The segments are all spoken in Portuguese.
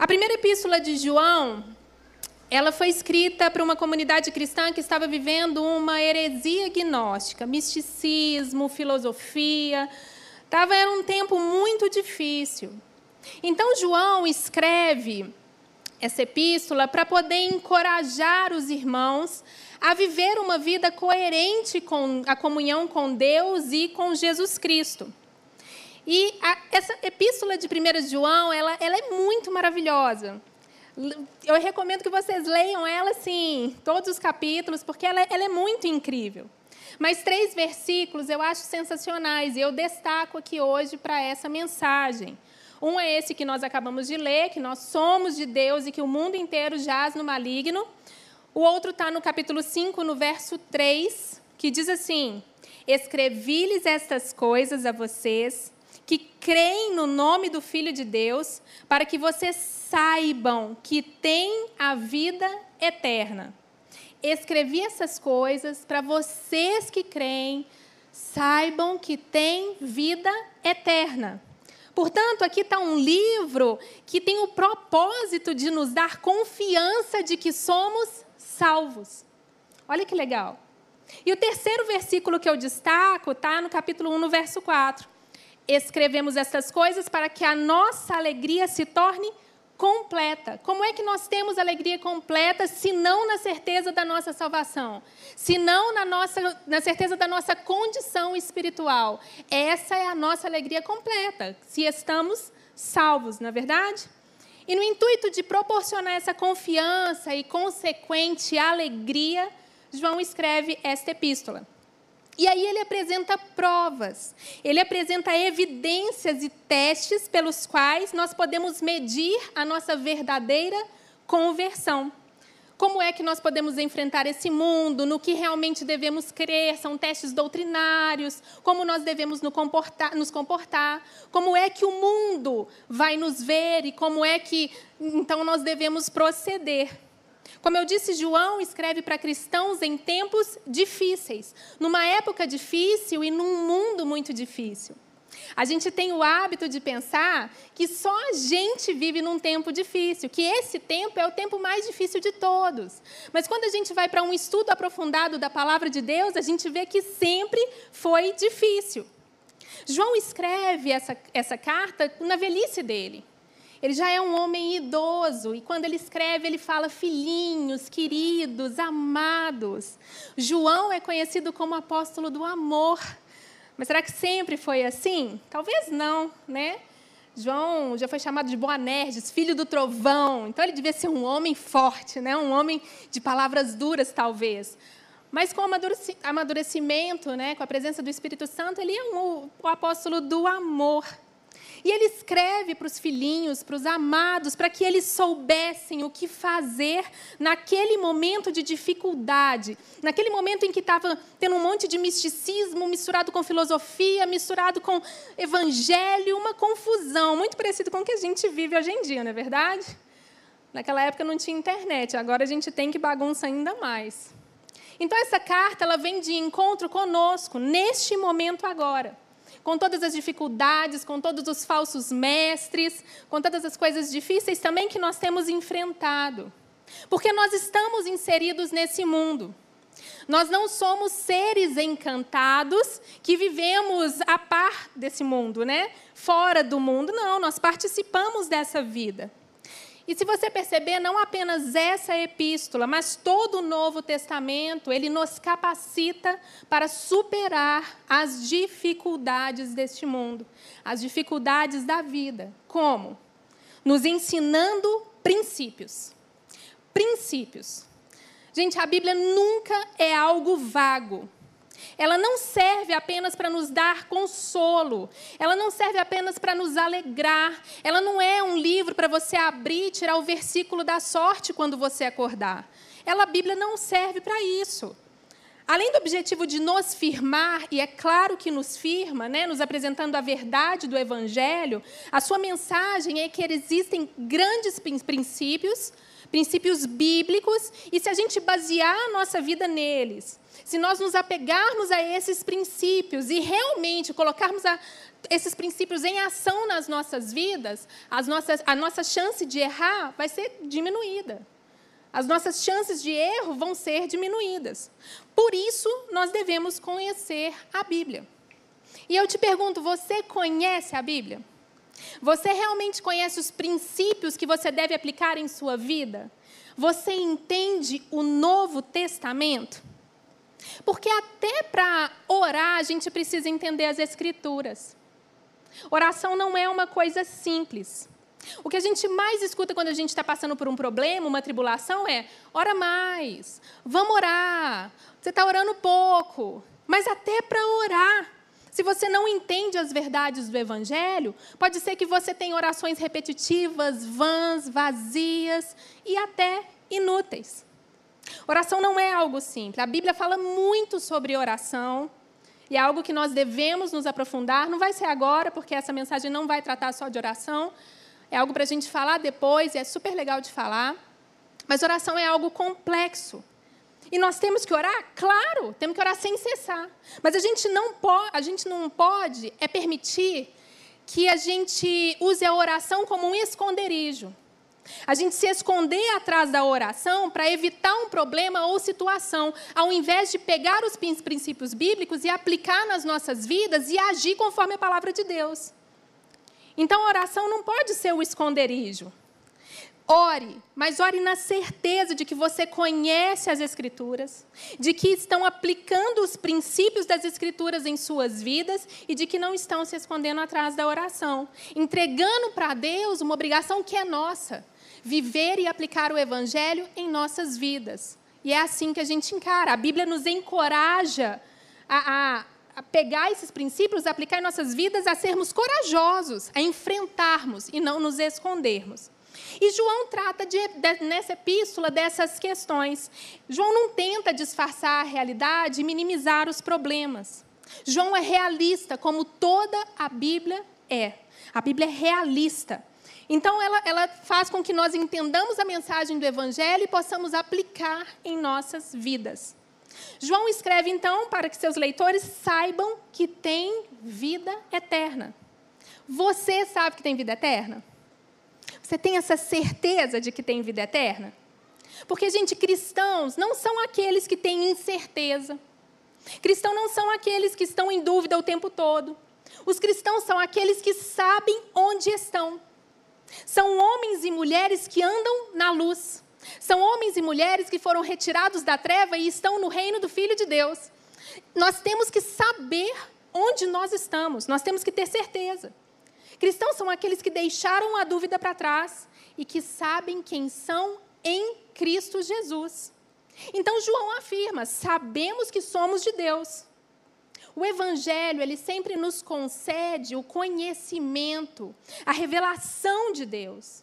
A primeira epístola de João, ela foi escrita para uma comunidade cristã que estava vivendo uma heresia gnóstica, misticismo, filosofia. Tava, era um tempo muito difícil. Então, João escreve essa epístola para poder encorajar os irmãos a viver uma vida coerente com a comunhão com Deus e com Jesus Cristo. E a, essa epístola de 1 João, ela, ela é muito maravilhosa. Eu recomendo que vocês leiam ela, sim, todos os capítulos, porque ela, ela é muito incrível. Mas três versículos eu acho sensacionais e eu destaco aqui hoje para essa mensagem. Um é esse que nós acabamos de ler, que nós somos de Deus e que o mundo inteiro jaz no maligno. O outro está no capítulo 5, no verso 3, que diz assim: Escrevi-lhes estas coisas a vocês que creem no nome do Filho de Deus, para que vocês saibam que têm a vida eterna. Escrevi essas coisas para vocês que creem, saibam que têm vida eterna. Portanto, aqui está um livro que tem o propósito de nos dar confiança de que somos salvos. Olha que legal. E o terceiro versículo que eu destaco está no capítulo 1, no verso 4. Escrevemos estas coisas para que a nossa alegria se torne completa. Como é que nós temos alegria completa se não na certeza da nossa salvação? Se não na, nossa, na certeza da nossa condição espiritual? Essa é a nossa alegria completa, se estamos salvos, não é verdade? E no intuito de proporcionar essa confiança e consequente alegria, João escreve esta epístola. E aí ele apresenta provas, ele apresenta evidências e testes pelos quais nós podemos medir a nossa verdadeira conversão. Como é que nós podemos enfrentar esse mundo? No que realmente devemos crer? São testes doutrinários. Como nós devemos nos comportar, nos comportar? Como é que o mundo vai nos ver e como é que então nós devemos proceder? Como eu disse, João escreve para cristãos em tempos difíceis, numa época difícil e num mundo muito difícil. A gente tem o hábito de pensar que só a gente vive num tempo difícil, que esse tempo é o tempo mais difícil de todos. Mas quando a gente vai para um estudo aprofundado da palavra de Deus, a gente vê que sempre foi difícil. João escreve essa, essa carta na velhice dele. Ele já é um homem idoso e quando ele escreve, ele fala filhinhos, queridos, amados. João é conhecido como apóstolo do amor. Mas será que sempre foi assim? Talvez não, né? João já foi chamado de Boanerges, filho do trovão. Então ele devia ser um homem forte, né? Um homem de palavras duras, talvez. Mas com o amadurecimento, né, com a presença do Espírito Santo, ele é um, o apóstolo do amor. E ele escreve para os filhinhos, para os amados, para que eles soubessem o que fazer naquele momento de dificuldade, naquele momento em que estava tendo um monte de misticismo misturado com filosofia, misturado com evangelho, uma confusão, muito parecido com o que a gente vive hoje em dia, não é verdade? Naquela época não tinha internet, agora a gente tem que bagunça ainda mais. Então essa carta ela vem de encontro conosco neste momento agora com todas as dificuldades, com todos os falsos mestres, com todas as coisas difíceis também que nós temos enfrentado. Porque nós estamos inseridos nesse mundo. Nós não somos seres encantados que vivemos a par desse mundo, né? Fora do mundo, não, nós participamos dessa vida. E se você perceber, não apenas essa epístola, mas todo o Novo Testamento, ele nos capacita para superar as dificuldades deste mundo, as dificuldades da vida. Como? Nos ensinando princípios. Princípios. Gente, a Bíblia nunca é algo vago. Ela não serve apenas para nos dar consolo, ela não serve apenas para nos alegrar, ela não é um livro para você abrir e tirar o versículo da sorte quando você acordar. Ela, a Bíblia não serve para isso. Além do objetivo de nos firmar, e é claro que nos firma, né, nos apresentando a verdade do Evangelho, a sua mensagem é que existem grandes princípios, princípios bíblicos, e se a gente basear a nossa vida neles, se nós nos apegarmos a esses princípios e realmente colocarmos a esses princípios em ação nas nossas vidas, as nossas, a nossa chance de errar vai ser diminuída. As nossas chances de erro vão ser diminuídas. Por isso, nós devemos conhecer a Bíblia. E eu te pergunto: você conhece a Bíblia? Você realmente conhece os princípios que você deve aplicar em sua vida? Você entende o Novo Testamento? Porque até para orar a gente precisa entender as Escrituras. Oração não é uma coisa simples. O que a gente mais escuta quando a gente está passando por um problema, uma tribulação, é: ora mais, vamos orar. Você está orando pouco. Mas até para orar, se você não entende as verdades do Evangelho, pode ser que você tenha orações repetitivas, vãs, vazias e até inúteis. Oração não é algo simples. A Bíblia fala muito sobre oração. E é algo que nós devemos nos aprofundar. Não vai ser agora, porque essa mensagem não vai tratar só de oração. É algo para a gente falar depois, e é super legal de falar. Mas oração é algo complexo. E nós temos que orar? Claro, temos que orar sem cessar. Mas a gente não pode, a gente não pode é permitir que a gente use a oração como um esconderijo. A gente se esconder atrás da oração para evitar um problema ou situação, ao invés de pegar os princípios bíblicos e aplicar nas nossas vidas e agir conforme a palavra de Deus. Então, a oração não pode ser o esconderijo. Ore, mas ore na certeza de que você conhece as Escrituras, de que estão aplicando os princípios das Escrituras em suas vidas e de que não estão se escondendo atrás da oração, entregando para Deus uma obrigação que é nossa, viver e aplicar o Evangelho em nossas vidas. E é assim que a gente encara. A Bíblia nos encoraja a, a, a pegar esses princípios, aplicar em nossas vidas, a sermos corajosos, a enfrentarmos e não nos escondermos. E João trata de, de, nessa epístola dessas questões. João não tenta disfarçar a realidade e minimizar os problemas. João é realista, como toda a Bíblia é. A Bíblia é realista. Então, ela, ela faz com que nós entendamos a mensagem do Evangelho e possamos aplicar em nossas vidas. João escreve, então, para que seus leitores saibam que tem vida eterna. Você sabe que tem vida eterna? Você tem essa certeza de que tem vida eterna? Porque, gente, cristãos não são aqueles que têm incerteza. Cristãos não são aqueles que estão em dúvida o tempo todo. Os cristãos são aqueles que sabem onde estão. São homens e mulheres que andam na luz. São homens e mulheres que foram retirados da treva e estão no reino do Filho de Deus. Nós temos que saber onde nós estamos, nós temos que ter certeza. Cristãos são aqueles que deixaram a dúvida para trás e que sabem quem são em Cristo Jesus. Então João afirma: sabemos que somos de Deus. O evangelho, ele sempre nos concede o conhecimento, a revelação de Deus.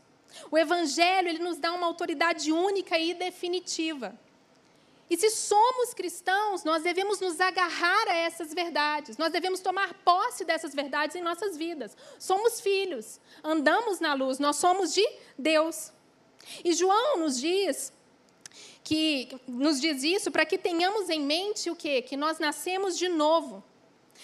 O evangelho, ele nos dá uma autoridade única e definitiva. E se somos cristãos, nós devemos nos agarrar a essas verdades, nós devemos tomar posse dessas verdades em nossas vidas. Somos filhos, andamos na luz, nós somos de Deus. E João nos diz que nos diz isso para que tenhamos em mente o quê? Que nós nascemos de novo.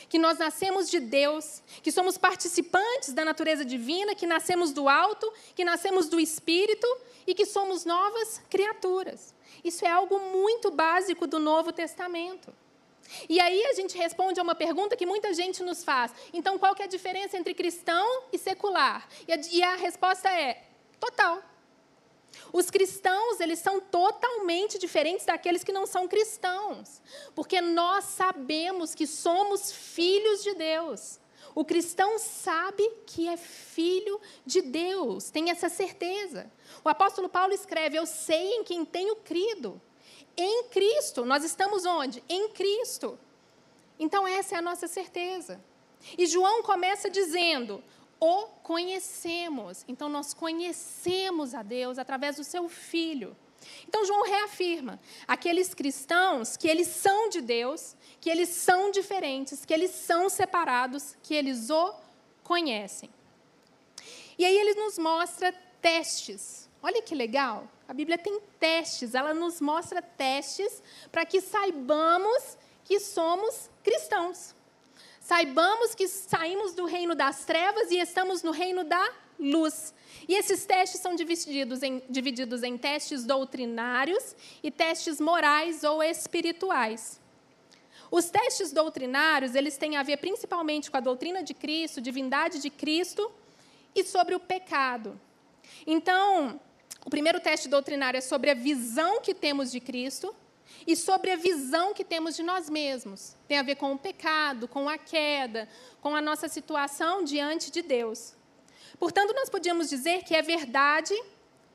Que nós nascemos de Deus, que somos participantes da natureza divina, que nascemos do alto, que nascemos do espírito e que somos novas criaturas. Isso é algo muito básico do Novo Testamento. E aí a gente responde a uma pergunta que muita gente nos faz. Então, qual que é a diferença entre cristão e secular? E a, e a resposta é total. Os cristãos, eles são totalmente diferentes daqueles que não são cristãos, porque nós sabemos que somos filhos de Deus. O cristão sabe que é filho de Deus, tem essa certeza. O apóstolo Paulo escreve: Eu sei em quem tenho crido. Em Cristo, nós estamos onde? Em Cristo. Então, essa é a nossa certeza. E João começa dizendo: o conhecemos. Então, nós conhecemos a Deus através do seu Filho. Então, João reafirma: aqueles cristãos que eles são de Deus, que eles são diferentes, que eles são separados, que eles o conhecem. E aí ele nos mostra testes. Olha que legal. A Bíblia tem testes, ela nos mostra testes para que saibamos que somos cristãos. Saibamos que saímos do reino das trevas e estamos no reino da luz. E esses testes são divididos em, divididos em testes doutrinários e testes morais ou espirituais. Os testes doutrinários, eles têm a ver principalmente com a doutrina de Cristo, divindade de Cristo e sobre o pecado. Então, o primeiro teste doutrinário é sobre a visão que temos de Cristo e sobre a visão que temos de nós mesmos. Tem a ver com o pecado, com a queda, com a nossa situação diante de Deus. Portanto, nós podíamos dizer que é verdade,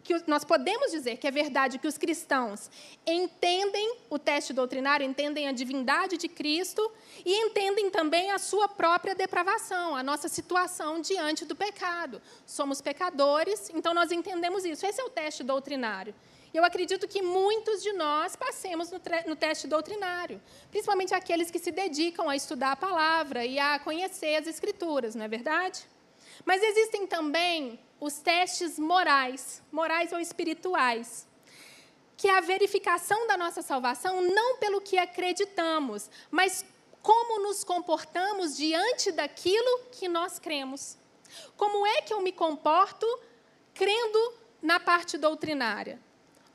que nós podemos dizer que é verdade que os cristãos entendem o teste doutrinário, entendem a divindade de Cristo e entendem também a sua própria depravação, a nossa situação diante do pecado. Somos pecadores, então nós entendemos isso. Esse é o teste doutrinário. Eu acredito que muitos de nós passemos no, no, teste doutrinário, principalmente aqueles que se dedicam a estudar a palavra e a conhecer as escrituras, não é verdade? Mas existem também os testes morais, morais ou espirituais, que é a verificação da nossa salvação não pelo que acreditamos, mas como nos comportamos diante daquilo que nós cremos. Como é que eu me comporto crendo na parte doutrinária?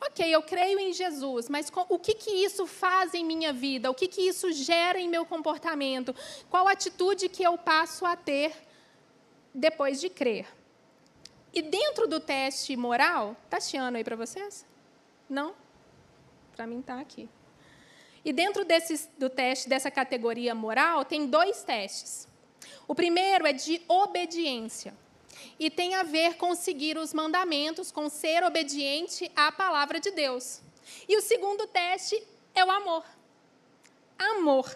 Ok, eu creio em Jesus, mas o que, que isso faz em minha vida? O que, que isso gera em meu comportamento? Qual atitude que eu passo a ter depois de crer? E dentro do teste moral, está chiando aí para vocês? Não? Para mim está aqui. E dentro desse, do teste dessa categoria moral, tem dois testes. O primeiro é de obediência e tem a ver com seguir os mandamentos, com ser obediente à palavra de Deus. E o segundo teste é o amor. Amor.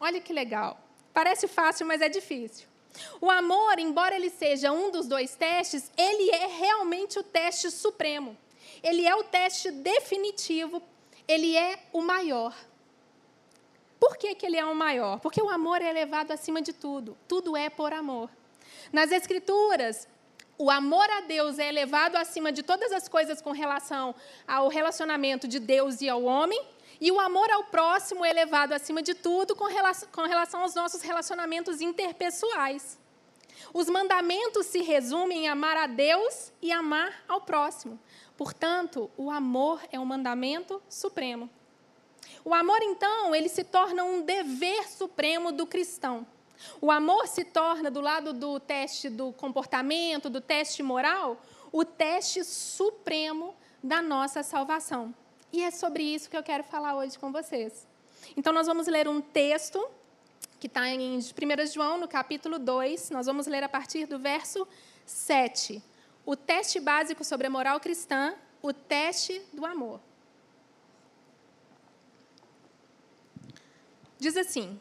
Olha que legal. Parece fácil, mas é difícil. O amor, embora ele seja um dos dois testes, ele é realmente o teste supremo. Ele é o teste definitivo, ele é o maior. Por que, que ele é o maior? Porque o amor é elevado acima de tudo. Tudo é por amor. Nas Escrituras, o amor a Deus é elevado acima de todas as coisas com relação ao relacionamento de Deus e ao homem, e o amor ao próximo é elevado acima de tudo com relação, com relação aos nossos relacionamentos interpessoais. Os mandamentos se resumem em amar a Deus e amar ao próximo. Portanto, o amor é um mandamento supremo. O amor, então, ele se torna um dever supremo do cristão. O amor se torna, do lado do teste do comportamento, do teste moral, o teste supremo da nossa salvação. E é sobre isso que eu quero falar hoje com vocês. Então, nós vamos ler um texto que está em 1 João, no capítulo 2. Nós vamos ler a partir do verso 7. O teste básico sobre a moral cristã, o teste do amor. Diz assim: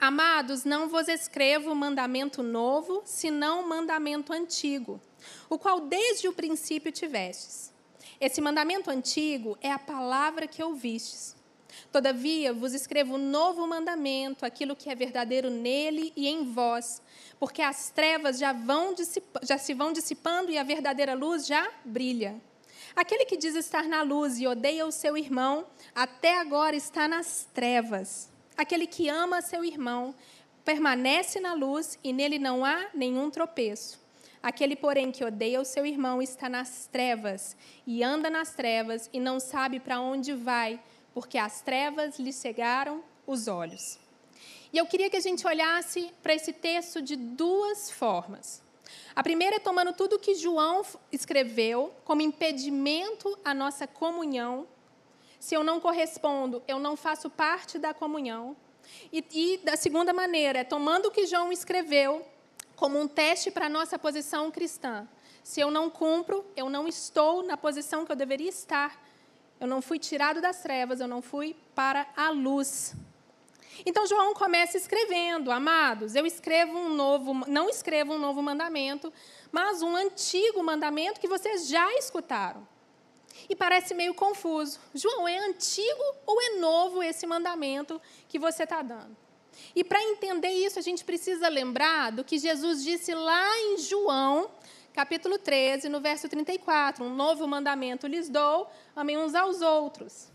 Amados, não vos escrevo mandamento novo, senão mandamento antigo, o qual desde o princípio tivestes. Esse mandamento antigo é a palavra que ouvistes. Todavia vos escrevo um novo mandamento, aquilo que é verdadeiro nele e em vós, porque as trevas já, vão já se vão dissipando e a verdadeira luz já brilha. Aquele que diz estar na luz e odeia o seu irmão, até agora está nas trevas. Aquele que ama seu irmão permanece na luz e nele não há nenhum tropeço. Aquele, porém, que odeia o seu irmão está nas trevas e anda nas trevas e não sabe para onde vai, porque as trevas lhe cegaram os olhos. E eu queria que a gente olhasse para esse texto de duas formas. A primeira é tomando tudo que João escreveu como impedimento à nossa comunhão se eu não correspondo, eu não faço parte da comunhão. E, e da segunda maneira, é tomando o que João escreveu como um teste para a nossa posição cristã. Se eu não cumpro, eu não estou na posição que eu deveria estar. Eu não fui tirado das trevas, eu não fui para a luz. Então João começa escrevendo, amados, eu escrevo um novo, não escrevo um novo mandamento, mas um antigo mandamento que vocês já escutaram e parece meio confuso. João, é antigo ou é novo esse mandamento que você está dando? E para entender isso, a gente precisa lembrar do que Jesus disse lá em João, capítulo 13, no verso 34. Um novo mandamento lhes dou, amem uns aos outros.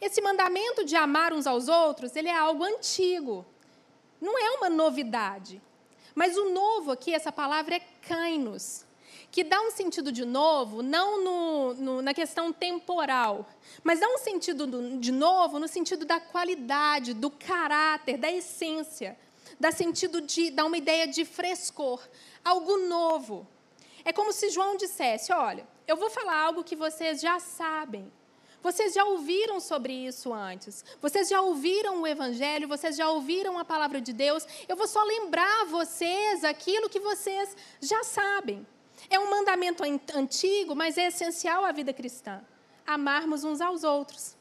Esse mandamento de amar uns aos outros, ele é algo antigo. Não é uma novidade. Mas o novo aqui, essa palavra é kainos, que dá um sentido de novo, não no, no, na questão temporal, mas dá um sentido do, de novo no sentido da qualidade, do caráter, da essência. Dá sentido de, dá uma ideia de frescor, algo novo. É como se João dissesse: Olha, eu vou falar algo que vocês já sabem. Vocês já ouviram sobre isso antes. Vocês já ouviram o Evangelho, vocês já ouviram a palavra de Deus. Eu vou só lembrar vocês aquilo que vocês já sabem. É um mandamento antigo, mas é essencial à vida cristã. Amarmos uns aos outros.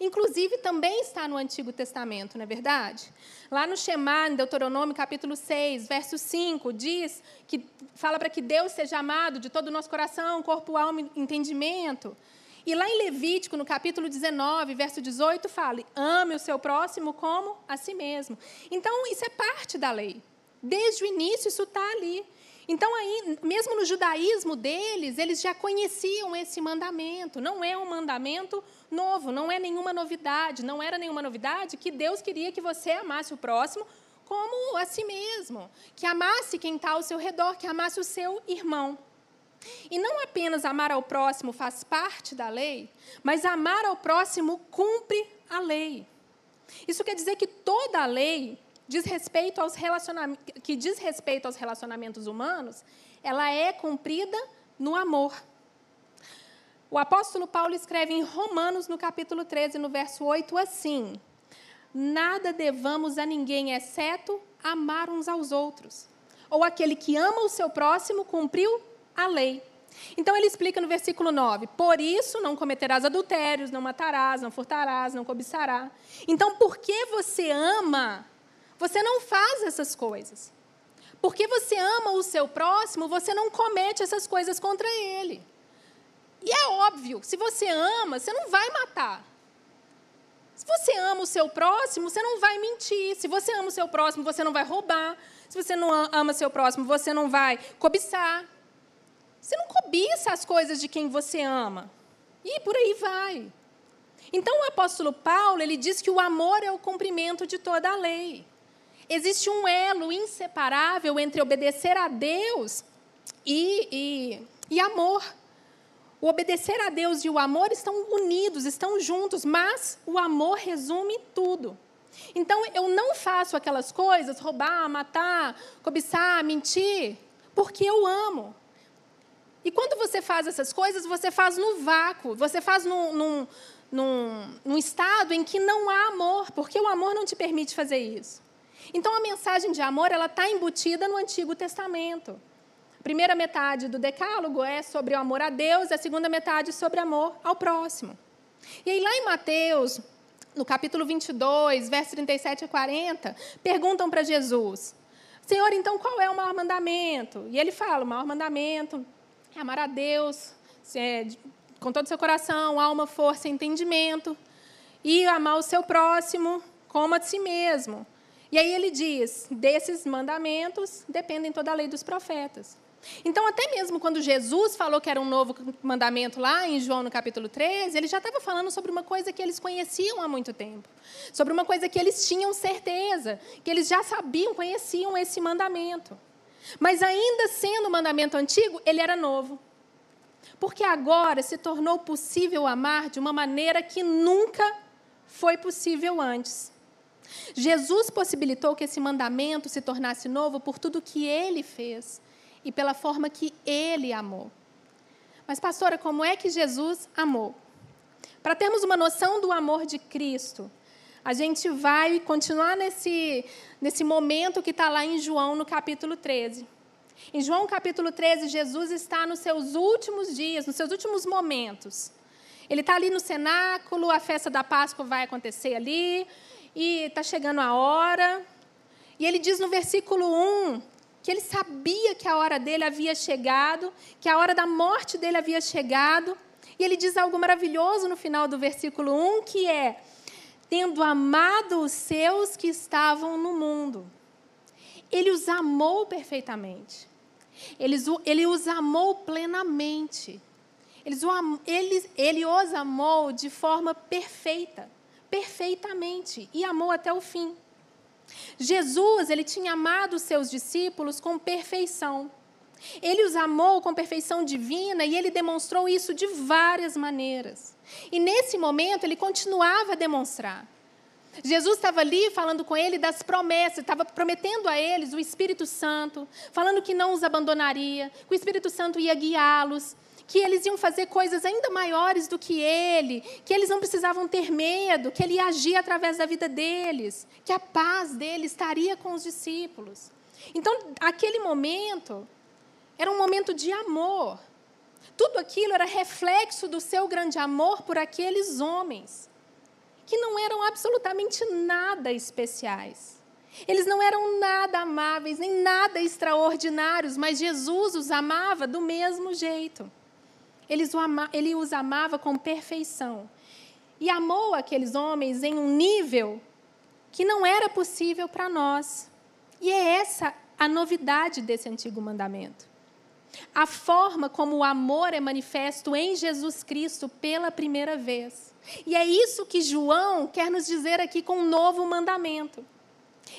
Inclusive, também está no Antigo Testamento, não é verdade? Lá no Shema, em Deuteronômio, capítulo 6, verso 5, diz que fala para que Deus seja amado de todo o nosso coração, corpo, alma e entendimento. E lá em Levítico, no capítulo 19, verso 18, fala: ame o seu próximo como a si mesmo. Então, isso é parte da lei. Desde o início, isso está ali. Então, aí, mesmo no judaísmo deles, eles já conheciam esse mandamento. Não é um mandamento novo, não é nenhuma novidade. Não era nenhuma novidade que Deus queria que você amasse o próximo como a si mesmo, que amasse quem está ao seu redor, que amasse o seu irmão. E não apenas amar ao próximo faz parte da lei, mas amar ao próximo cumpre a lei. Isso quer dizer que toda a lei diz respeito aos que diz respeito aos relacionamentos humanos, ela é cumprida no amor. O apóstolo Paulo escreve em Romanos, no capítulo 13, no verso 8, assim: Nada devamos a ninguém exceto amar uns aos outros. Ou aquele que ama o seu próximo cumpriu a lei. Então ele explica no versículo 9: Por isso não cometerás adultérios, não matarás, não furtarás, não cobiçarás. Então, porque você ama você não faz essas coisas. Porque você ama o seu próximo, você não comete essas coisas contra ele. E é óbvio, se você ama, você não vai matar. Se você ama o seu próximo, você não vai mentir. Se você ama o seu próximo, você não vai roubar. Se você não ama o seu próximo, você não vai cobiçar. Você não cobiça as coisas de quem você ama. E por aí vai. Então o apóstolo Paulo, ele diz que o amor é o cumprimento de toda a lei. Existe um elo inseparável entre obedecer a Deus e, e, e amor. O obedecer a Deus e o amor estão unidos, estão juntos, mas o amor resume tudo. Então, eu não faço aquelas coisas, roubar, matar, cobiçar, mentir, porque eu amo. E quando você faz essas coisas, você faz no vácuo, você faz num, num, num, num estado em que não há amor, porque o amor não te permite fazer isso. Então a mensagem de amor ela está embutida no Antigo Testamento. A primeira metade do Decálogo é sobre o amor a Deus, a segunda metade sobre amor ao próximo. E aí lá em Mateus, no capítulo 22, versos 37 a 40, perguntam para Jesus: Senhor, então qual é o maior mandamento? E ele fala: o maior mandamento é amar a Deus é, com todo o seu coração, alma, força entendimento, e amar o seu próximo como a si mesmo. E aí ele diz: desses mandamentos dependem toda a lei dos profetas. Então, até mesmo quando Jesus falou que era um novo mandamento lá em João no capítulo 13, ele já estava falando sobre uma coisa que eles conheciam há muito tempo, sobre uma coisa que eles tinham certeza, que eles já sabiam, conheciam esse mandamento. Mas ainda sendo um mandamento antigo, ele era novo. Porque agora se tornou possível amar de uma maneira que nunca foi possível antes. Jesus possibilitou que esse mandamento se tornasse novo por tudo que ele fez e pela forma que ele amou. Mas, pastora, como é que Jesus amou? Para termos uma noção do amor de Cristo, a gente vai continuar nesse, nesse momento que está lá em João, no capítulo 13. Em João capítulo 13, Jesus está nos seus últimos dias, nos seus últimos momentos. Ele está ali no cenáculo, a festa da Páscoa vai acontecer ali, e está chegando a hora. E ele diz no versículo 1 que ele sabia que a hora dele havia chegado, que a hora da morte dele havia chegado. E ele diz algo maravilhoso no final do versículo 1, que é: tendo amado os seus que estavam no mundo. Ele os amou perfeitamente. Ele, ele os amou plenamente. ele, ele os amou de forma perfeita, perfeitamente, e amou até o fim. Jesus, ele tinha amado os seus discípulos com perfeição. Ele os amou com perfeição divina e ele demonstrou isso de várias maneiras. E nesse momento ele continuava a demonstrar. Jesus estava ali falando com ele das promessas, estava prometendo a eles o Espírito Santo, falando que não os abandonaria, que o Espírito Santo ia guiá-los, que eles iam fazer coisas ainda maiores do que ele, que eles não precisavam ter medo, que ele ia agir através da vida deles, que a paz dele estaria com os discípulos. Então, aquele momento era um momento de amor. Tudo aquilo era reflexo do seu grande amor por aqueles homens, que não eram absolutamente nada especiais. Eles não eram nada amáveis, nem nada extraordinários, mas Jesus os amava do mesmo jeito. Ele os amava com perfeição. E amou aqueles homens em um nível que não era possível para nós. E é essa a novidade desse antigo mandamento. A forma como o amor é manifesto em Jesus Cristo pela primeira vez. E é isso que João quer nos dizer aqui com um novo mandamento.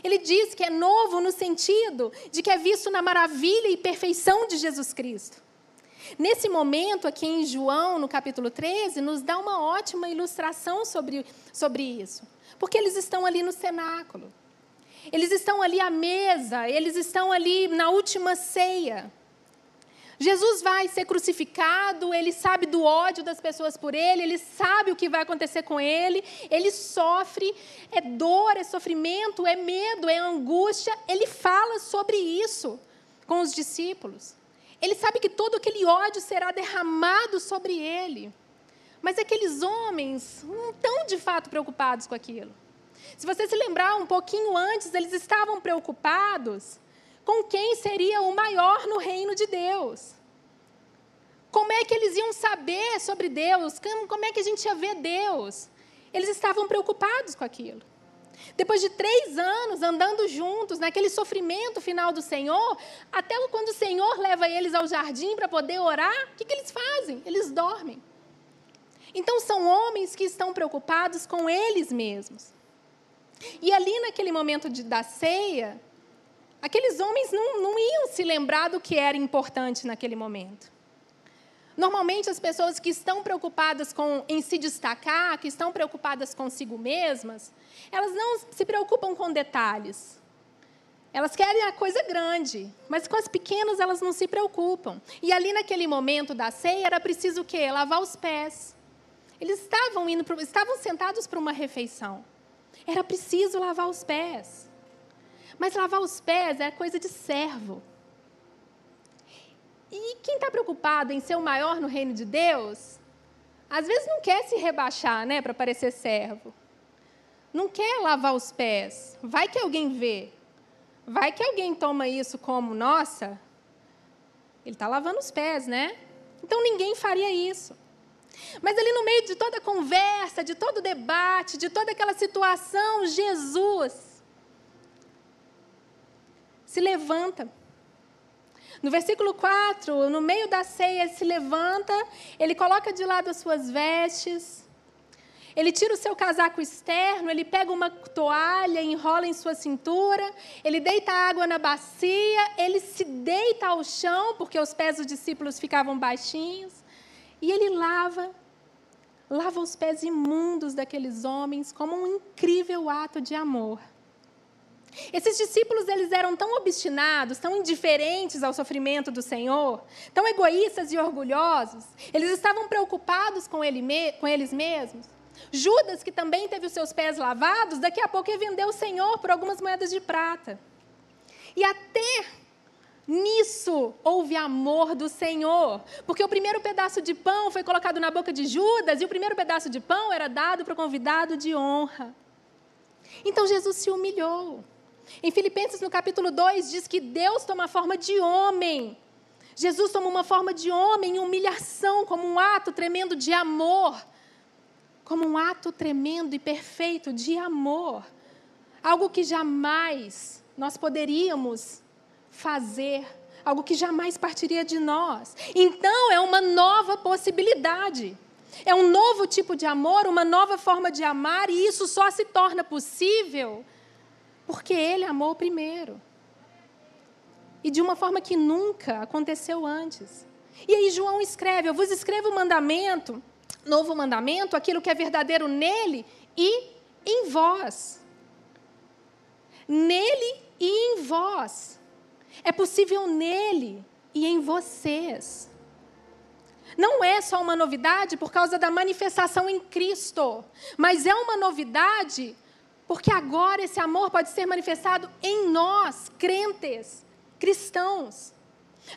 Ele diz que é novo no sentido de que é visto na maravilha e perfeição de Jesus Cristo. Nesse momento, aqui em João, no capítulo 13, nos dá uma ótima ilustração sobre, sobre isso. Porque eles estão ali no cenáculo. Eles estão ali à mesa, eles estão ali na última ceia. Jesus vai ser crucificado, ele sabe do ódio das pessoas por ele, ele sabe o que vai acontecer com ele, ele sofre, é dor, é sofrimento, é medo, é angústia. Ele fala sobre isso com os discípulos. Ele sabe que todo aquele ódio será derramado sobre ele. Mas aqueles homens não estão de fato preocupados com aquilo. Se você se lembrar um pouquinho antes, eles estavam preocupados com quem seria o maior no reino de Deus. Como é que eles iam saber sobre Deus? Como é que a gente ia ver Deus? Eles estavam preocupados com aquilo. Depois de três anos andando juntos, naquele sofrimento final do Senhor, até quando o Senhor leva eles ao jardim para poder orar, o que, que eles fazem? Eles dormem. Então, são homens que estão preocupados com eles mesmos. E ali, naquele momento de, da ceia, aqueles homens não, não iam se lembrar do que era importante naquele momento. Normalmente, as pessoas que estão preocupadas com, em se destacar, que estão preocupadas consigo mesmas, elas não se preocupam com detalhes. Elas querem a coisa grande, mas com as pequenas elas não se preocupam. E ali naquele momento da ceia era preciso o quê? Lavar os pés. Eles estavam indo, pro, estavam sentados para uma refeição. Era preciso lavar os pés. Mas lavar os pés é coisa de servo. E quem está preocupado em ser o maior no reino de Deus, às vezes não quer se rebaixar, né, para parecer servo. Não quer lavar os pés. Vai que alguém vê. Vai que alguém toma isso como, nossa, ele está lavando os pés, né? Então ninguém faria isso. Mas ali no meio de toda a conversa, de todo o debate, de toda aquela situação, Jesus se levanta no versículo 4, no meio da ceia, ele se levanta, ele coloca de lado as suas vestes, ele tira o seu casaco externo, ele pega uma toalha, enrola em sua cintura, ele deita água na bacia, ele se deita ao chão, porque os pés dos discípulos ficavam baixinhos, e ele lava, lava os pés imundos daqueles homens como um incrível ato de amor. Esses discípulos eles eram tão obstinados, tão indiferentes ao sofrimento do Senhor, tão egoístas e orgulhosos. Eles estavam preocupados com, ele, com eles mesmos. Judas, que também teve os seus pés lavados, daqui a pouco ia vender o Senhor por algumas moedas de prata. E até nisso houve amor do Senhor, porque o primeiro pedaço de pão foi colocado na boca de Judas e o primeiro pedaço de pão era dado para o convidado de honra. Então Jesus se humilhou. Em Filipenses, no capítulo 2, diz que Deus toma a forma de homem. Jesus toma uma forma de homem em humilhação, como um ato tremendo de amor. Como um ato tremendo e perfeito de amor. Algo que jamais nós poderíamos fazer, algo que jamais partiria de nós. Então, é uma nova possibilidade. É um novo tipo de amor, uma nova forma de amar, e isso só se torna possível porque Ele amou primeiro. E de uma forma que nunca aconteceu antes. E aí João escreve: Eu vos escrevo o mandamento, novo mandamento, aquilo que é verdadeiro nele e em vós. Nele e em vós. É possível nele e em vocês. Não é só uma novidade por causa da manifestação em Cristo, mas é uma novidade porque agora esse amor pode ser manifestado em nós, crentes, cristãos.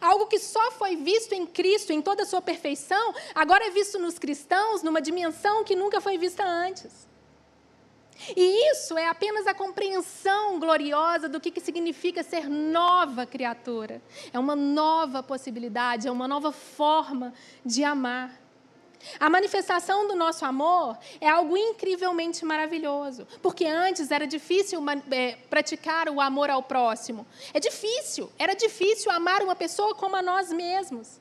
Algo que só foi visto em Cristo em toda a sua perfeição, agora é visto nos cristãos numa dimensão que nunca foi vista antes. E isso é apenas a compreensão gloriosa do que, que significa ser nova criatura. É uma nova possibilidade, é uma nova forma de amar. A manifestação do nosso amor é algo incrivelmente maravilhoso, porque antes era difícil é, praticar o amor ao próximo. É difícil, era difícil amar uma pessoa como a nós mesmos.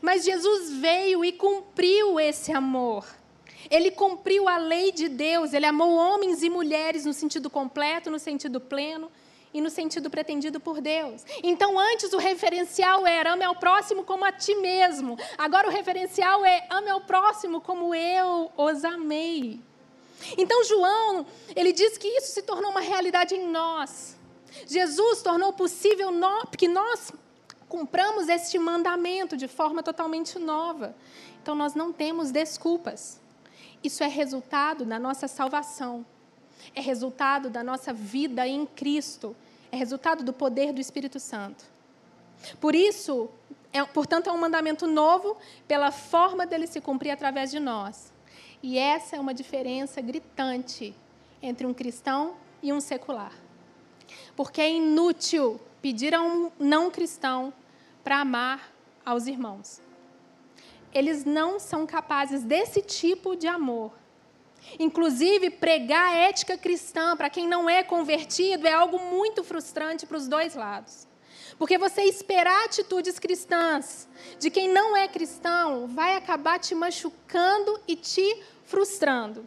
Mas Jesus veio e cumpriu esse amor. Ele cumpriu a lei de Deus, ele amou homens e mulheres no sentido completo, no sentido pleno e no sentido pretendido por Deus. Então, antes o referencial era ame ao próximo como a ti mesmo. Agora o referencial é ame ao próximo como eu os amei. Então, João, ele diz que isso se tornou uma realidade em nós. Jesus tornou possível que nós cumpramos este mandamento de forma totalmente nova. Então, nós não temos desculpas. Isso é resultado da nossa salvação. É resultado da nossa vida em Cristo. É resultado do poder do Espírito Santo. Por isso, é, portanto, é um mandamento novo pela forma dele se cumprir através de nós. E essa é uma diferença gritante entre um cristão e um secular. Porque é inútil pedir a um não cristão para amar aos irmãos eles não são capazes desse tipo de amor. Inclusive, pregar ética cristã para quem não é convertido é algo muito frustrante para os dois lados. Porque você esperar atitudes cristãs de quem não é cristão vai acabar te machucando e te frustrando.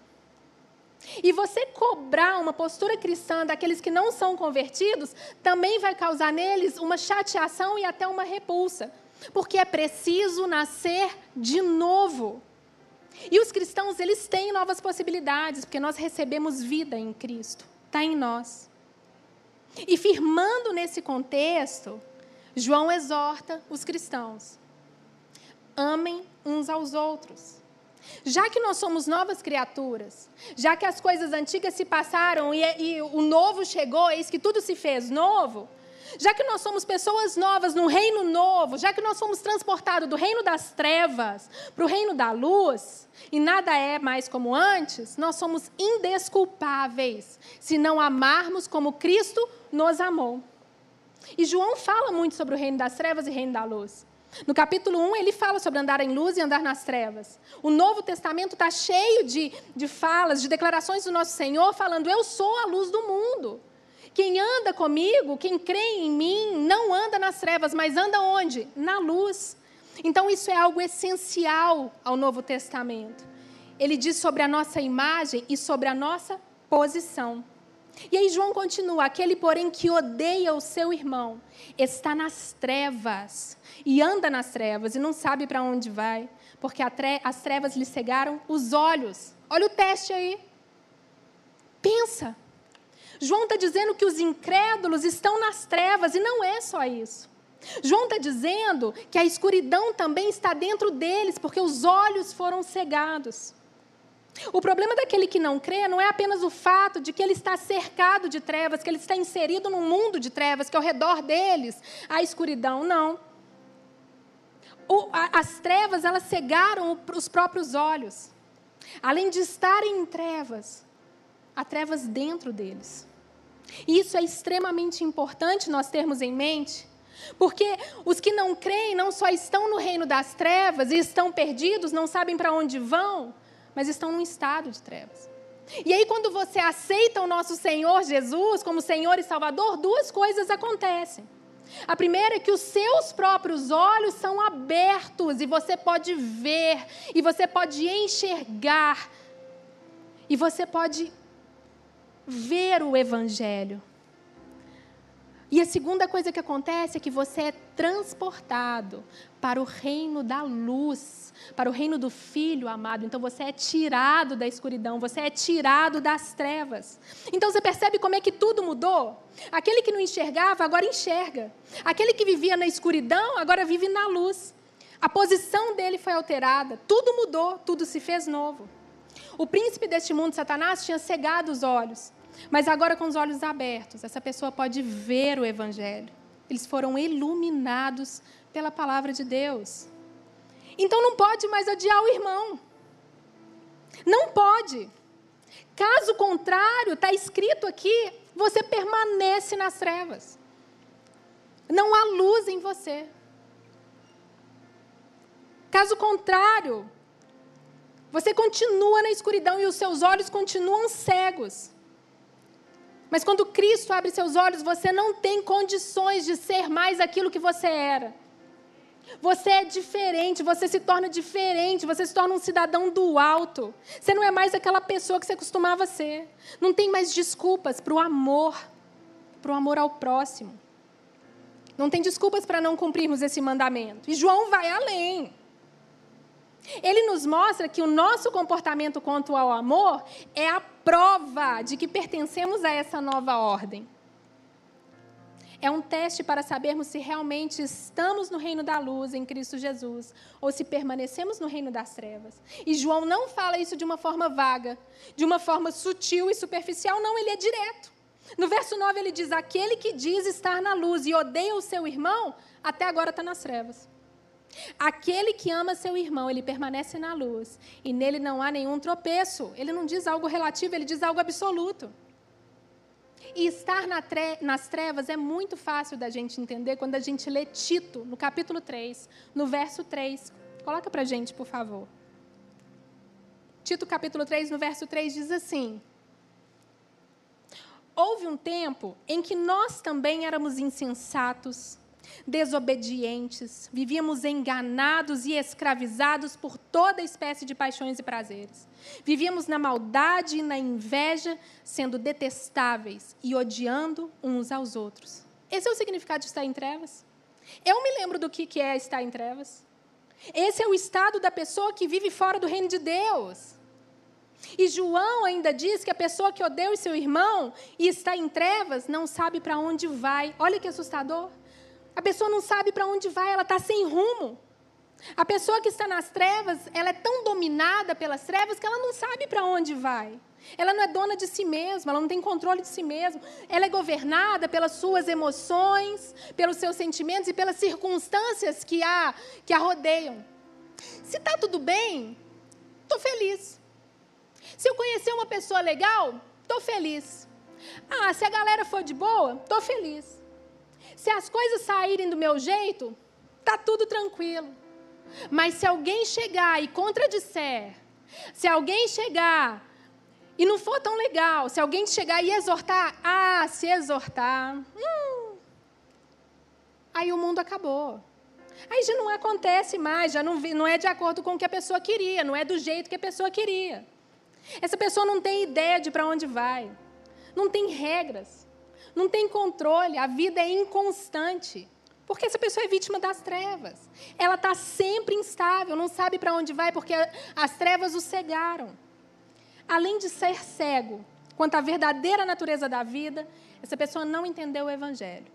E você cobrar uma postura cristã daqueles que não são convertidos também vai causar neles uma chateação e até uma repulsa. Porque é preciso nascer de novo. E os cristãos, eles têm novas possibilidades, porque nós recebemos vida em Cristo. Está em nós. E firmando nesse contexto, João exorta os cristãos: amem uns aos outros. Já que nós somos novas criaturas, já que as coisas antigas se passaram e, e o novo chegou, eis que tudo se fez novo, já que nós somos pessoas novas no reino novo, já que nós somos transportados do reino das trevas para o reino da luz, e nada é mais como antes, nós somos indesculpáveis se não amarmos como Cristo nos amou. E João fala muito sobre o reino das trevas e reino da luz. No capítulo 1, ele fala sobre andar em luz e andar nas trevas. O Novo Testamento está cheio de, de falas, de declarações do nosso Senhor, falando: Eu sou a luz do mundo. Quem anda comigo, quem crê em mim, não anda nas trevas, mas anda onde? Na luz. Então, isso é algo essencial ao Novo Testamento. Ele diz sobre a nossa imagem e sobre a nossa posição. E aí, João continua: aquele, porém, que odeia o seu irmão, está nas trevas e anda nas trevas e não sabe para onde vai, porque as trevas lhe cegaram os olhos. Olha o teste aí. Pensa. João está dizendo que os incrédulos estão nas trevas, e não é só isso. João está dizendo que a escuridão também está dentro deles, porque os olhos foram cegados. O problema daquele que não crê não é apenas o fato de que ele está cercado de trevas, que ele está inserido num mundo de trevas, que ao redor deles há escuridão, não. O, a, as trevas, elas cegaram os próprios olhos. Além de estarem em trevas, há trevas dentro deles. E isso é extremamente importante nós termos em mente, porque os que não creem não só estão no reino das trevas e estão perdidos, não sabem para onde vão, mas estão num estado de trevas. E aí, quando você aceita o nosso Senhor Jesus como Senhor e Salvador, duas coisas acontecem. A primeira é que os seus próprios olhos são abertos e você pode ver, e você pode enxergar, e você pode ver o Evangelho. E a segunda coisa que acontece é que você é transportado para o reino da luz, para o reino do Filho amado. Então você é tirado da escuridão, você é tirado das trevas. Então você percebe como é que tudo mudou? Aquele que não enxergava, agora enxerga. Aquele que vivia na escuridão, agora vive na luz. A posição dele foi alterada, tudo mudou, tudo se fez novo. O príncipe deste mundo, Satanás, tinha cegado os olhos. Mas agora, com os olhos abertos, essa pessoa pode ver o Evangelho. Eles foram iluminados pela palavra de Deus. Então não pode mais odiar o irmão. Não pode. Caso contrário, está escrito aqui, você permanece nas trevas. Não há luz em você. Caso contrário, você continua na escuridão e os seus olhos continuam cegos. Mas quando Cristo abre seus olhos, você não tem condições de ser mais aquilo que você era. Você é diferente, você se torna diferente, você se torna um cidadão do alto. Você não é mais aquela pessoa que você costumava ser. Não tem mais desculpas para o amor, para o amor ao próximo. Não tem desculpas para não cumprirmos esse mandamento. E João vai além. Ele nos mostra que o nosso comportamento quanto ao amor é a prova de que pertencemos a essa nova ordem. É um teste para sabermos se realmente estamos no reino da luz em Cristo Jesus ou se permanecemos no reino das trevas. E João não fala isso de uma forma vaga, de uma forma sutil e superficial, não, ele é direto. No verso 9 ele diz: Aquele que diz estar na luz e odeia o seu irmão, até agora está nas trevas. Aquele que ama seu irmão, ele permanece na luz, e nele não há nenhum tropeço. Ele não diz algo relativo, ele diz algo absoluto. E estar na tre nas trevas é muito fácil da gente entender quando a gente lê Tito, no capítulo 3, no verso 3. Coloca para gente, por favor. Tito, capítulo 3, no verso 3, diz assim: Houve um tempo em que nós também éramos insensatos, desobedientes, vivíamos enganados e escravizados por toda espécie de paixões e prazeres. Vivíamos na maldade e na inveja, sendo detestáveis e odiando uns aos outros. Esse é o significado de estar em trevas. Eu me lembro do que é estar em trevas. Esse é o estado da pessoa que vive fora do reino de Deus. E João ainda diz que a pessoa que odeia o seu irmão e está em trevas não sabe para onde vai. Olha que assustador. A pessoa não sabe para onde vai, ela está sem rumo. A pessoa que está nas trevas, ela é tão dominada pelas trevas que ela não sabe para onde vai. Ela não é dona de si mesma, ela não tem controle de si mesma. Ela é governada pelas suas emoções, pelos seus sentimentos e pelas circunstâncias que a, que a rodeiam. Se está tudo bem, estou feliz. Se eu conhecer uma pessoa legal, estou feliz. Ah, se a galera for de boa, estou feliz. Se as coisas saírem do meu jeito, tá tudo tranquilo. Mas se alguém chegar e contradisser, se alguém chegar e não for tão legal, se alguém chegar e exortar, ah, se exortar, hum, aí o mundo acabou. Aí já não acontece mais, já não, não é de acordo com o que a pessoa queria, não é do jeito que a pessoa queria. Essa pessoa não tem ideia de para onde vai, não tem regras não tem controle, a vida é inconstante. Porque essa pessoa é vítima das trevas. Ela está sempre instável, não sabe para onde vai, porque as trevas o cegaram. Além de ser cego quanto à verdadeira natureza da vida, essa pessoa não entendeu o Evangelho.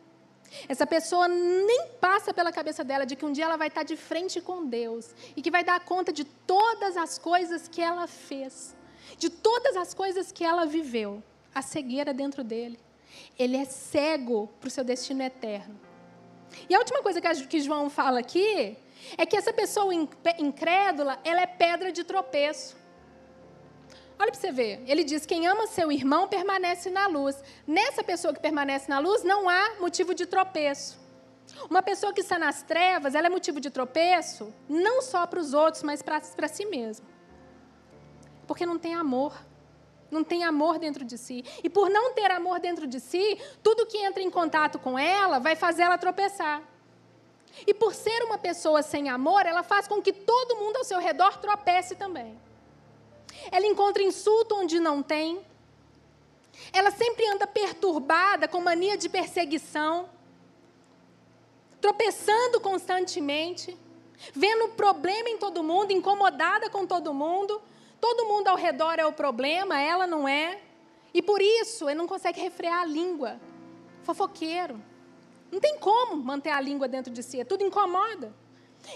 Essa pessoa nem passa pela cabeça dela de que um dia ela vai estar de frente com Deus e que vai dar conta de todas as coisas que ela fez, de todas as coisas que ela viveu. A cegueira dentro dele ele é cego para o seu destino eterno. E a última coisa que João fala aqui é que essa pessoa incrédula, ela é pedra de tropeço. Olha para você ver. Ele diz: quem ama seu irmão permanece na luz. Nessa pessoa que permanece na luz, não há motivo de tropeço. Uma pessoa que está nas trevas, ela é motivo de tropeço, não só para os outros, mas para si mesmo. Porque não tem amor. Não tem amor dentro de si. E por não ter amor dentro de si, tudo que entra em contato com ela vai fazer ela tropeçar. E por ser uma pessoa sem amor, ela faz com que todo mundo ao seu redor tropece também. Ela encontra insulto onde não tem. Ela sempre anda perturbada, com mania de perseguição, tropeçando constantemente, vendo problema em todo mundo, incomodada com todo mundo. Todo mundo ao redor é o problema, ela não é. E por isso ele não consegue refrear a língua. Fofoqueiro. Não tem como manter a língua dentro de si, é tudo incomoda.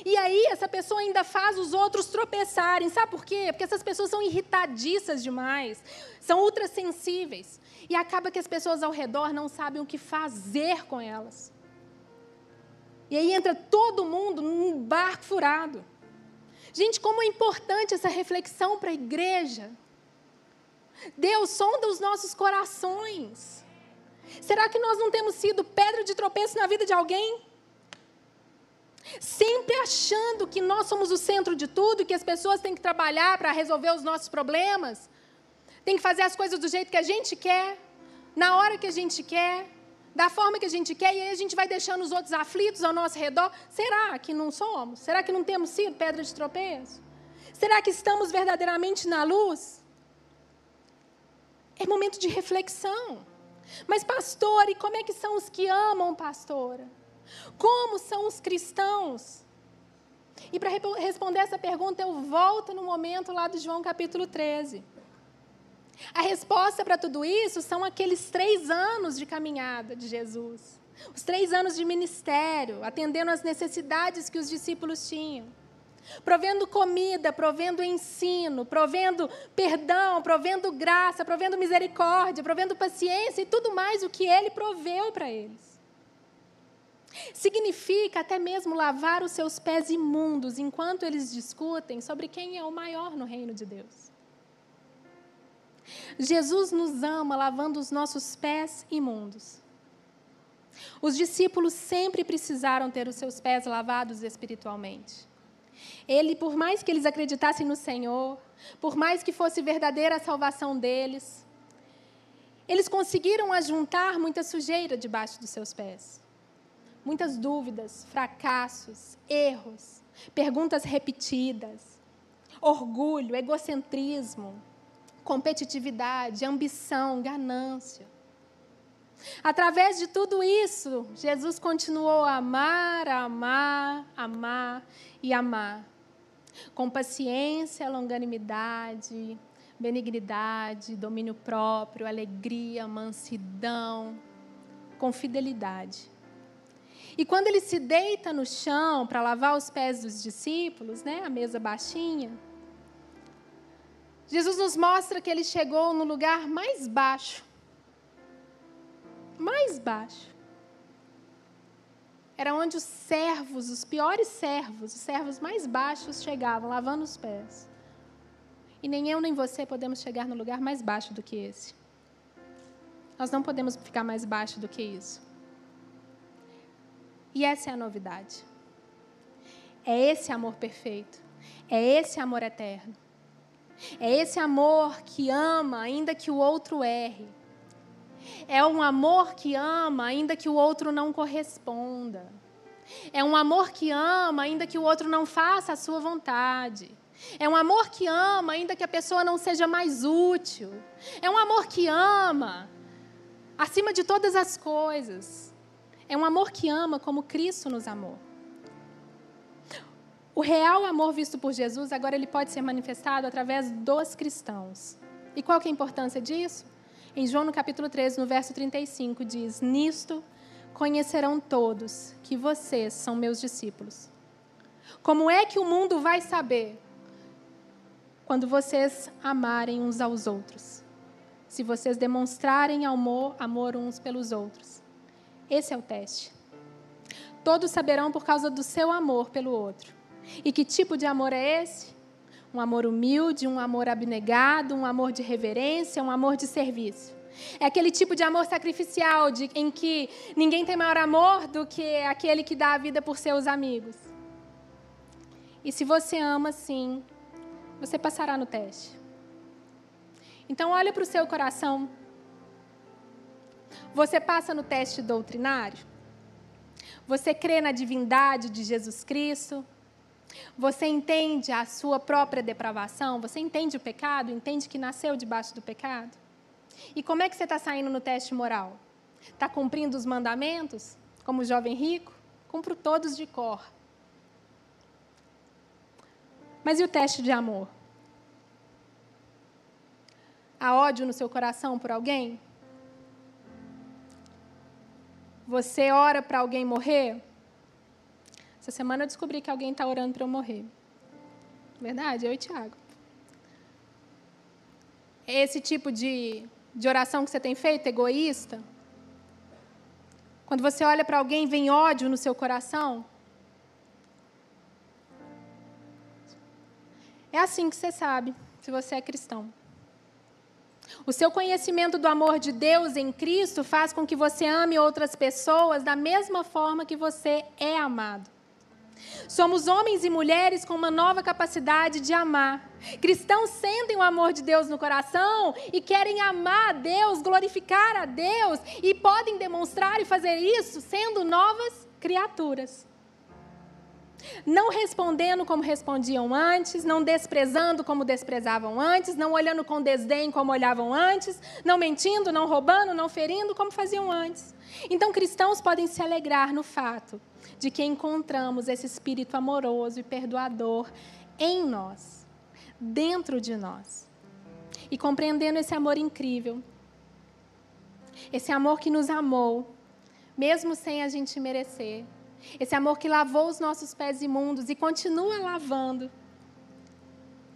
E aí essa pessoa ainda faz os outros tropeçarem. Sabe por quê? Porque essas pessoas são irritadiças demais, são ultrassensíveis. E acaba que as pessoas ao redor não sabem o que fazer com elas. E aí entra todo mundo num barco furado. Gente, como é importante essa reflexão para a igreja. Deus sonda os nossos corações. Será que nós não temos sido pedra de tropeço na vida de alguém? Sempre achando que nós somos o centro de tudo que as pessoas têm que trabalhar para resolver os nossos problemas, tem que fazer as coisas do jeito que a gente quer, na hora que a gente quer da forma que a gente quer, e aí a gente vai deixando os outros aflitos ao nosso redor. Será que não somos? Será que não temos sido pedra de tropeço? Será que estamos verdadeiramente na luz? É momento de reflexão. Mas, pastor, e como é que são os que amam, pastora? Como são os cristãos? E para responder essa pergunta, eu volto no momento lá do João capítulo 13. A resposta para tudo isso são aqueles três anos de caminhada de Jesus. Os três anos de ministério, atendendo às necessidades que os discípulos tinham. Provendo comida, provendo ensino, provendo perdão, provendo graça, provendo misericórdia, provendo paciência e tudo mais o que ele proveu para eles. Significa até mesmo lavar os seus pés imundos enquanto eles discutem sobre quem é o maior no reino de Deus. Jesus nos ama lavando os nossos pés imundos. Os discípulos sempre precisaram ter os seus pés lavados espiritualmente. Ele, por mais que eles acreditassem no Senhor, por mais que fosse verdadeira a salvação deles, eles conseguiram ajuntar muita sujeira debaixo dos seus pés. Muitas dúvidas, fracassos, erros, perguntas repetidas, orgulho, egocentrismo, competitividade, ambição, ganância. Através de tudo isso, Jesus continuou a amar, a amar, amar e amar. Com paciência, longanimidade, benignidade, domínio próprio, alegria, mansidão, com fidelidade. E quando ele se deita no chão para lavar os pés dos discípulos, né, a mesa baixinha, Jesus nos mostra que ele chegou no lugar mais baixo. Mais baixo. Era onde os servos, os piores servos, os servos mais baixos chegavam, lavando os pés. E nem eu nem você podemos chegar no lugar mais baixo do que esse. Nós não podemos ficar mais baixo do que isso. E essa é a novidade. É esse amor perfeito. É esse amor eterno. É esse amor que ama, ainda que o outro erre. É um amor que ama, ainda que o outro não corresponda. É um amor que ama, ainda que o outro não faça a sua vontade. É um amor que ama, ainda que a pessoa não seja mais útil. É um amor que ama, acima de todas as coisas. É um amor que ama como Cristo nos amou. O real amor visto por Jesus agora ele pode ser manifestado através dos cristãos. E qual que é a importância disso? Em João no capítulo 13, no verso 35 diz: "Nisto conhecerão todos que vocês são meus discípulos". Como é que o mundo vai saber quando vocês amarem uns aos outros? Se vocês demonstrarem amor, amor uns pelos outros. Esse é o teste. Todos saberão por causa do seu amor pelo outro. E que tipo de amor é esse? Um amor humilde, um amor abnegado, um amor de reverência, um amor de serviço. É aquele tipo de amor sacrificial de, em que ninguém tem maior amor do que aquele que dá a vida por seus amigos. E se você ama sim, você passará no teste. Então, olha para o seu coração. Você passa no teste doutrinário? Você crê na divindade de Jesus Cristo? Você entende a sua própria depravação? Você entende o pecado? Entende que nasceu debaixo do pecado? E como é que você está saindo no teste moral? Está cumprindo os mandamentos? Como o jovem rico? Cumpro todos de cor. Mas e o teste de amor? Há ódio no seu coração por alguém? Você ora para alguém morrer? Essa semana eu descobri que alguém está orando para eu morrer. Verdade? Eu e Tiago. Esse tipo de, de oração que você tem feito, egoísta? Quando você olha para alguém, vem ódio no seu coração? É assim que você sabe se você é cristão. O seu conhecimento do amor de Deus em Cristo faz com que você ame outras pessoas da mesma forma que você é amado. Somos homens e mulheres com uma nova capacidade de amar. Cristãos sentem o amor de Deus no coração e querem amar a Deus, glorificar a Deus e podem demonstrar e fazer isso sendo novas criaturas. Não respondendo como respondiam antes, não desprezando como desprezavam antes, não olhando com desdém como olhavam antes, não mentindo, não roubando, não ferindo como faziam antes. Então, cristãos podem se alegrar no fato de que encontramos esse espírito amoroso e perdoador em nós, dentro de nós. E compreendendo esse amor incrível, esse amor que nos amou, mesmo sem a gente merecer, esse amor que lavou os nossos pés imundos e continua lavando,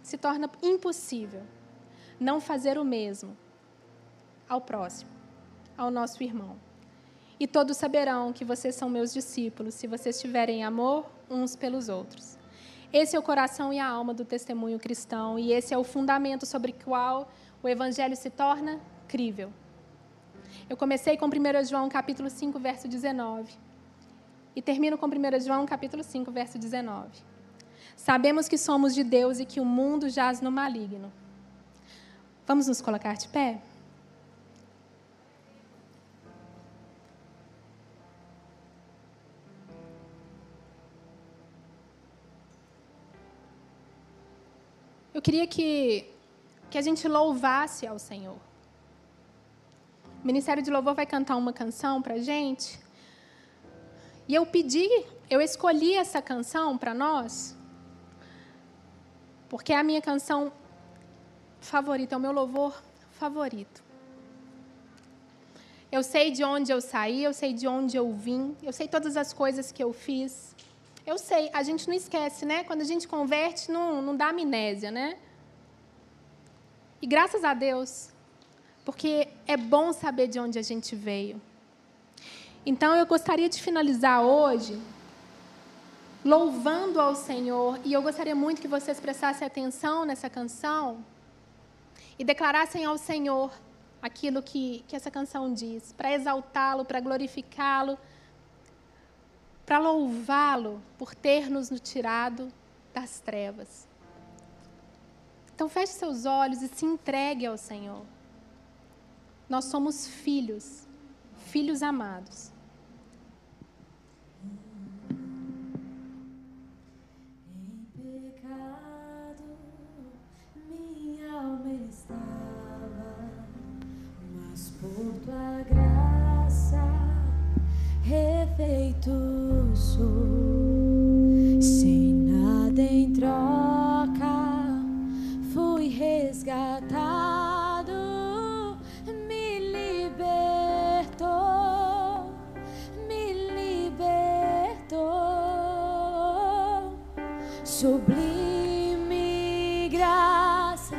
se torna impossível não fazer o mesmo ao próximo, ao nosso irmão. E todos saberão que vocês são meus discípulos, se vocês tiverem amor uns pelos outros. Esse é o coração e a alma do testemunho cristão, e esse é o fundamento sobre o qual o evangelho se torna crível. Eu comecei com 1 João capítulo 5, verso 19. E termino com 1 João capítulo 5, verso 19. Sabemos que somos de Deus e que o mundo jaz no maligno. Vamos nos colocar de pé? Eu queria que, que a gente louvasse ao Senhor. O Ministério de Louvor vai cantar uma canção para gente. E eu pedi, eu escolhi essa canção para nós, porque é a minha canção favorita, é o meu louvor favorito. Eu sei de onde eu saí, eu sei de onde eu vim, eu sei todas as coisas que eu fiz. Eu sei, a gente não esquece, né? Quando a gente converte, não, não dá amnésia, né? E graças a Deus, porque é bom saber de onde a gente veio. Então eu gostaria de finalizar hoje louvando ao Senhor, e eu gostaria muito que vocês prestassem atenção nessa canção e declarassem ao Senhor aquilo que, que essa canção diz, para exaltá-lo, para glorificá-lo, para louvá-lo por ter nos tirado das trevas. Então feche seus olhos e se entregue ao Senhor. Nós somos filhos, filhos amados. Por tua graça refeito sou, sem nada em troca, fui resgatado, me libertou, me libertou, sublime graça,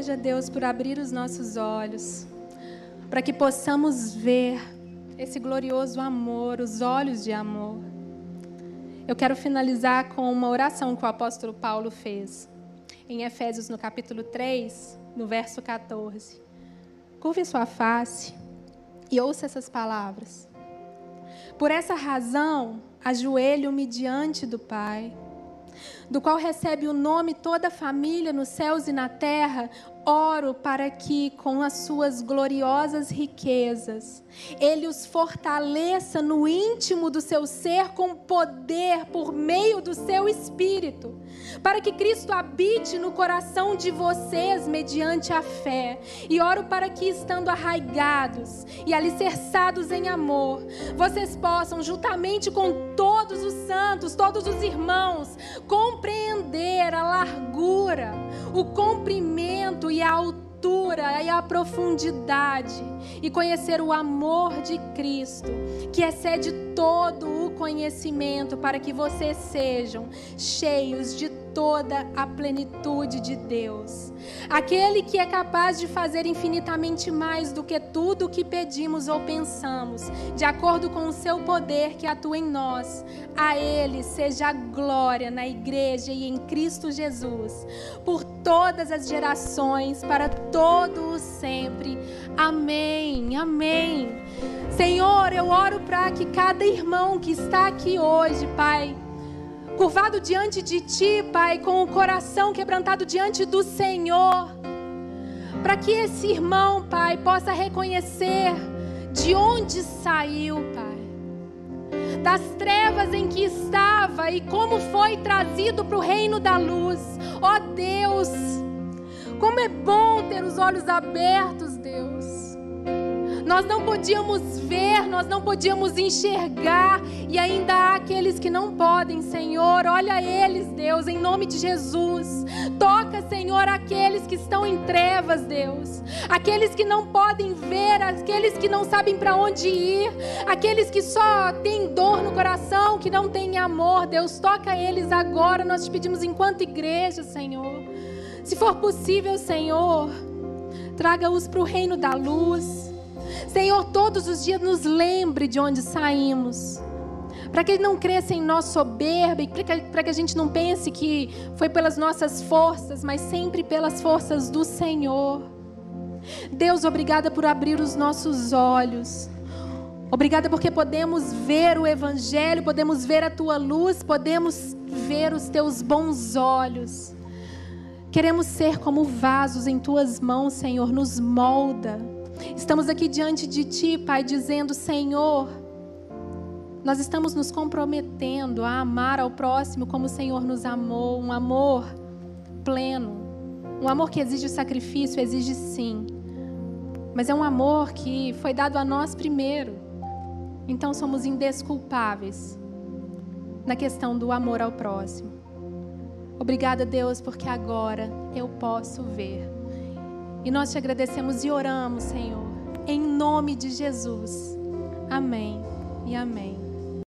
seja Deus por abrir os nossos olhos, para que possamos ver esse glorioso amor, os olhos de amor. Eu quero finalizar com uma oração que o apóstolo Paulo fez em Efésios, no capítulo 3, no verso 14. Curve sua face e ouça essas palavras. Por essa razão, ajoelho-me diante do Pai, do qual recebe o nome toda a família nos céus e na terra, oro para que, com as suas gloriosas riquezas, Ele os fortaleça no íntimo do seu ser com poder por meio do seu espírito, para que Cristo habite no coração de vocês mediante a fé. E oro para que, estando arraigados e alicerçados em amor, vocês possam, juntamente com todos os santos, todos os irmãos, compreender a largura, o comprimento e a altura e a profundidade e conhecer o amor de Cristo, que excede todo o conhecimento, para que vocês sejam cheios de toda a plenitude de Deus. Aquele que é capaz de fazer infinitamente mais do que tudo o que pedimos ou pensamos, de acordo com o seu poder que atua em nós. A Ele seja a glória na igreja e em Cristo Jesus, por todas as gerações, para todo o sempre. Amém. Amém. Senhor, eu oro para que cada irmão que está aqui hoje, Pai, curvado diante de Ti, Pai, com o coração quebrantado diante do Senhor, para que esse irmão, Pai, possa reconhecer de onde saiu, Pai, das trevas em que estava e como foi trazido para o reino da luz. Ó oh, Deus, como é bom ter os olhos abertos, Deus nós não podíamos ver, nós não podíamos enxergar, e ainda há aqueles que não podem, Senhor. Olha eles, Deus, em nome de Jesus. Toca, Senhor, aqueles que estão em trevas, Deus. Aqueles que não podem ver, aqueles que não sabem para onde ir, aqueles que só têm dor no coração, que não têm amor, Deus. Toca eles agora, nós te pedimos enquanto igreja, Senhor. Se for possível, Senhor, traga-os para o reino da luz. Senhor, todos os dias nos lembre de onde saímos. Para que não cresça em nós soberba para que a gente não pense que foi pelas nossas forças, mas sempre pelas forças do Senhor. Deus, obrigada por abrir os nossos olhos. Obrigada porque podemos ver o Evangelho, podemos ver a tua luz, podemos ver os teus bons olhos. Queremos ser como vasos em tuas mãos, Senhor, nos molda. Estamos aqui diante de Ti, Pai, dizendo: Senhor, nós estamos nos comprometendo a amar ao próximo como o Senhor nos amou, um amor pleno, um amor que exige sacrifício, exige sim, mas é um amor que foi dado a nós primeiro. Então somos indesculpáveis na questão do amor ao próximo. Obrigada, Deus, porque agora eu posso ver. E nós te agradecemos e oramos, Senhor, em nome de Jesus. Amém e amém.